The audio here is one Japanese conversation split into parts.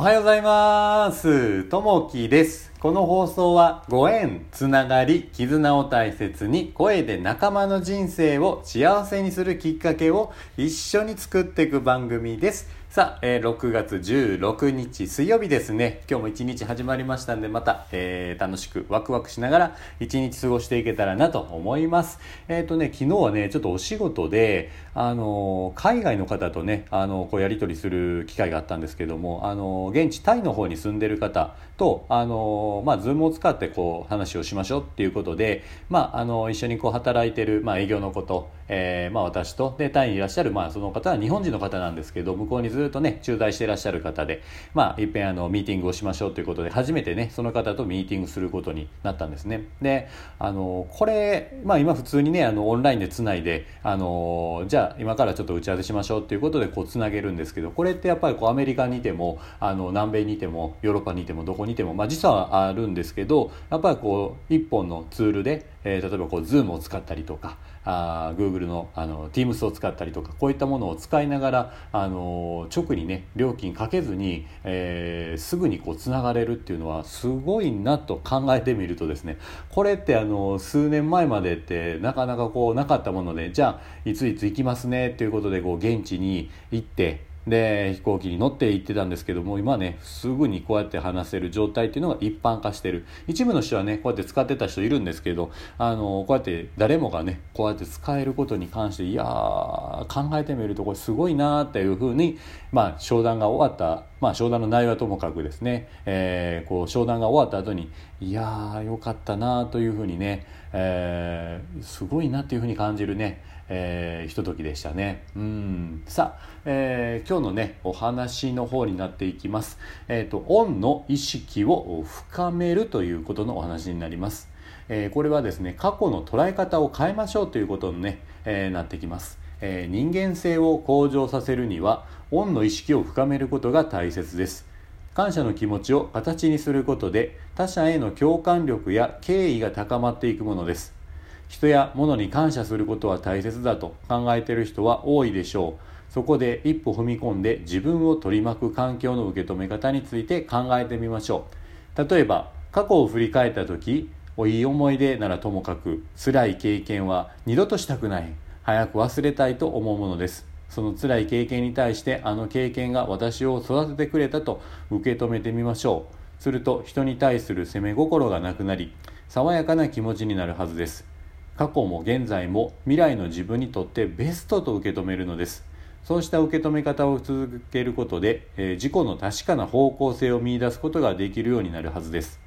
おはようございます。ともきです。この放送はご縁、つながり、絆を大切に声で仲間の人生を幸せにするきっかけを一緒に作っていく番組です。さあ、えー6月16日水曜日ですね。今日も一日始まりましたんで、また、えー楽しくワクワクしながら一日過ごしていけたらなと思います。えっ、とね、昨日はね、ちょっとお仕事で、あの海外の方とね、あのこうやり取りする機会があったんですけども、あの現地タイの方に住んでる方と、あのまあ、 Zoom を使ってこう話をしましょうっていうことで、まあ、あの一緒にこう働いてる、まあ、営業のこと、えーまあ、私とでタイにいらっしゃる、まあ、その方は日本人の方なんですけど向こうにずっとね駐在していらっしゃる方で、まあ、いっぺんあのミーティングをしましょうということで初めてねその方とミーティングすることになったんですね。であのこれ、まあ、今普通にねあのオンラインでつないであのじゃあ今からちょっと打ち合わせしましょうっていうことでこうつなげるんですけどこれってやっぱりこうアメリカにいてもあの南米にいてもヨーロッパにいてもどこにいても、まあ、実はあるんですけどやっぱりこう一本のツールで、えー例えばこう Zoom を使ったりとかあ Google のあの Teams を使ったりとかこういったものを使いながらあの直にね料金かけずに、えーすぐにこうつながれるっていうのはすごいなと考えてみるとですねこれってあの数年前までってなかなかこうなかったものでじゃあいついつ行きますねっていうことでこう現地に行ってで飛行機に乗って行ってたんですけども今ねすぐにこうやって話せる状態っていうのが一般化してる。一部の人はねこうやって使ってた人いるんですけどあのこうやって誰もがねこうやって使えることに関していやー考えてみるとこれすごいなーっていうふうにまあ商談が終わったまあ商談の内容はともかくですね、えーこう商談が終わった後にいやーよかったなというふうにね、えーすごいなっていうふうに感じるねえーひとときでしたね。うん。さあ、えー今日のね、お話の方になっていきます。えっ、と、オンの意識を深めるということのお話になります。えーこれはですね、過去の捉え方を変えましょうということに、ねえーなってきます。えー人間性を向上させるには、オンの意識を深めることが大切です。感謝の気持ちを形にすることで他者への共感力や敬意が高まっていくものです。人や物に感謝することは大切だと考えている人は多いでしょう。そこで一歩踏み込んで自分を取り巻く環境の受け止め方について考えてみましょう。例えば過去を振り返った時いい思い出ならともかく辛い経験は二度としたくない。早く忘れたいと思うものです。その辛い経験に対してあの経験が私を育ててくれたと受け止めてみましょう。すると人に対する責め心がなくなり爽やかな気持ちになるはずです。過去も現在も未来の自分にとってベストと受け止めるのです。そうした受け止め方を続けることで、えー自己の確かな方向性を見出すことができるようになるはずです。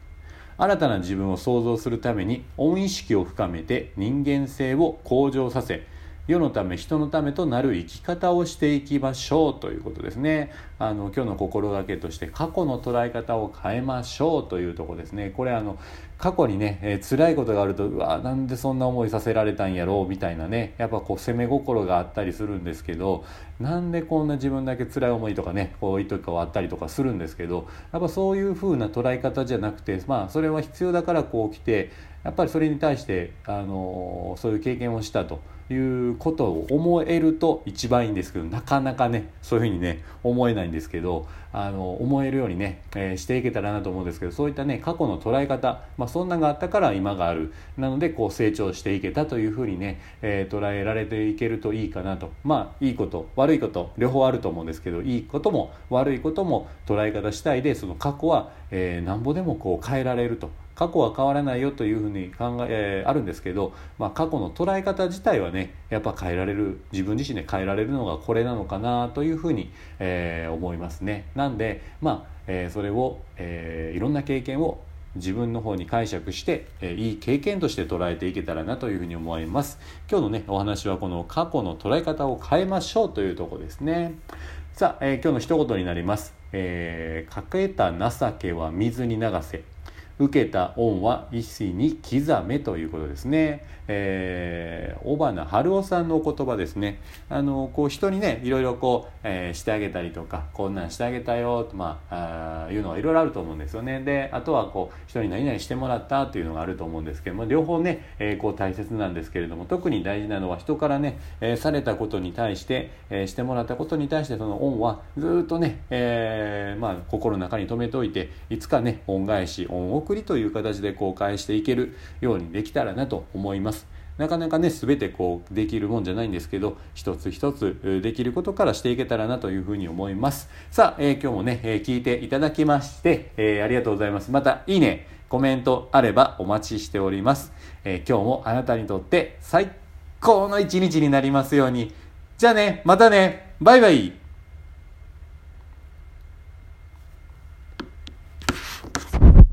新たな自分を創造するために恩意識を深めて人間性を向上させ世のため人のためとなる生き方をしていきましょうということですね。あの今日の心がけとして過去の捉え方を変えましょうというとこですね。これあの過去にね、えー辛いことがあるとうわなんでそんな思いさせられたんやろうみたいなね。やっぱこう責め心があったりするんですけどなんでこんな自分だけ辛い思いとかねこういう時はあったりとかするんですけどやっぱそういう風な捉え方じゃなくてまあそれは必要だからこう来てやっぱりそれに対してあのそういう経験をしたと。いうことを思えると一番いいんですけどなかなかねそういうふうにね思えないんですけどあの思えるようにね、えーしていけたらなと思うんですけどそういったね過去の捉え方、まあ、そんながあったから今がある。なのでこう成長していけたというふうにね、えー捉えられていけるといいかなと。まあいいこと悪いこと両方あると思うんですけどいいことも悪いことも捉え方次第でその過去は、えーなんぼでもこう変えられると。過去は変わらないよというふうに考ええーあるんですけど、まあ、過去の捉え方自体はねやっぱ変えられる自分自身で変えられるのがこれなのかなというふうに、えー思いますね。なんでまあ、えーそれを、えーいろんな経験を自分の方に解釈して、えーいい経験として捉えていけたらなというふうに思います。今日のねお話はこの過去の捉え方を変えましょうというとこですね。さあ、えー今日の一言になります、えーかけた情けは水に流せ受けた恩は石に刻めということですね。えー、尾花春夫さんのお言葉ですね。あの、こう人にね、いろいろこう、えー、してあげたりとか、こんなんしてあげたよ、と、まあ、あいうのはいろいろあると思うんですよね。で、あとはこう、人に何々してもらったというのがあると思うんですけども、両方ね、えー、こう大切なんですけれども、特に大事なのは人からね、えー、されたことに対して、えー、してもらったことに対してその恩はずっとね、えー、まあ、心の中に留めておいて、いつかね、恩返し、恩送りという形でこう返していけるようにできたらなと思います。なかなかね全てこうできるもんじゃないんですけど一つ一つできることからしていけたらなというふうに思います。さあ、えー、今日もね、えー、聞いていただきまして、えー、ありがとうございます。またいいねコメントあればお待ちしております、え今日もあなたにとって最高の一日になりますように。じゃあねまたねバイバイ。